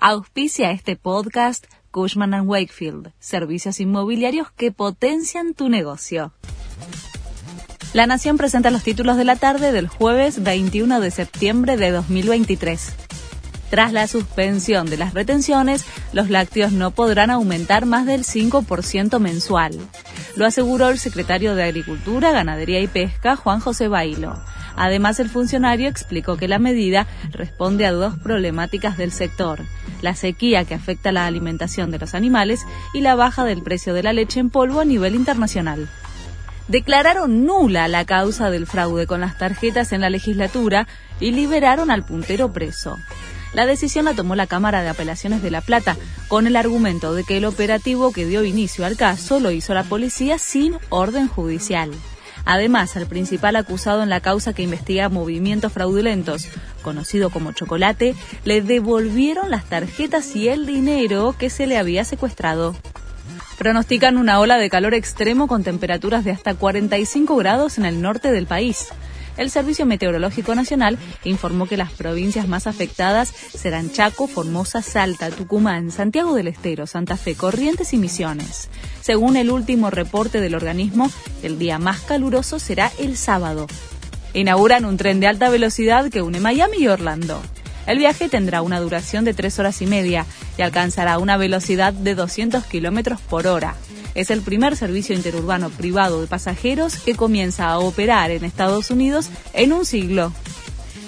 Auspicia este podcast Cushman ⁇ Wakefield, servicios inmobiliarios que potencian tu negocio. La Nación presenta los títulos de la tarde del jueves 21 de septiembre de 2023. Tras la suspensión de las retenciones, los lácteos no podrán aumentar más del 5% mensual. Lo aseguró el secretario de Agricultura, Ganadería y Pesca, Juan José Bailo. Además, el funcionario explicó que la medida responde a dos problemáticas del sector, la sequía que afecta la alimentación de los animales y la baja del precio de la leche en polvo a nivel internacional. Declararon nula la causa del fraude con las tarjetas en la legislatura y liberaron al puntero preso. La decisión la tomó la Cámara de Apelaciones de La Plata, con el argumento de que el operativo que dio inicio al caso lo hizo la policía sin orden judicial. Además, al principal acusado en la causa que investiga movimientos fraudulentos, conocido como Chocolate, le devolvieron las tarjetas y el dinero que se le había secuestrado. Pronostican una ola de calor extremo con temperaturas de hasta 45 grados en el norte del país el Servicio Meteorológico Nacional informó que las provincias más afectadas serán Chaco, Formosa, Salta, Tucumán, Santiago del Estero, Santa Fe, Corrientes y Misiones. Según el último reporte del organismo, el día más caluroso será el sábado. Inauguran un tren de alta velocidad que une Miami y Orlando. El viaje tendrá una duración de tres horas y media y alcanzará una velocidad de 200 kilómetros por hora. Es el primer servicio interurbano privado de pasajeros que comienza a operar en Estados Unidos en un siglo.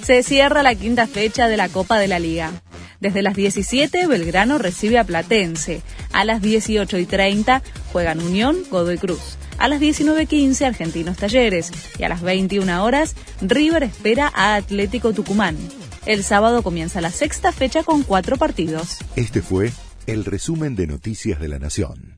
Se cierra la quinta fecha de la Copa de la Liga. Desde las 17, Belgrano recibe a Platense. A las 18 y 30 juegan Unión, Godoy Cruz. A las 19.15 Argentinos Talleres y a las 21 horas River espera a Atlético Tucumán. El sábado comienza la sexta fecha con cuatro partidos. Este fue el resumen de Noticias de la Nación.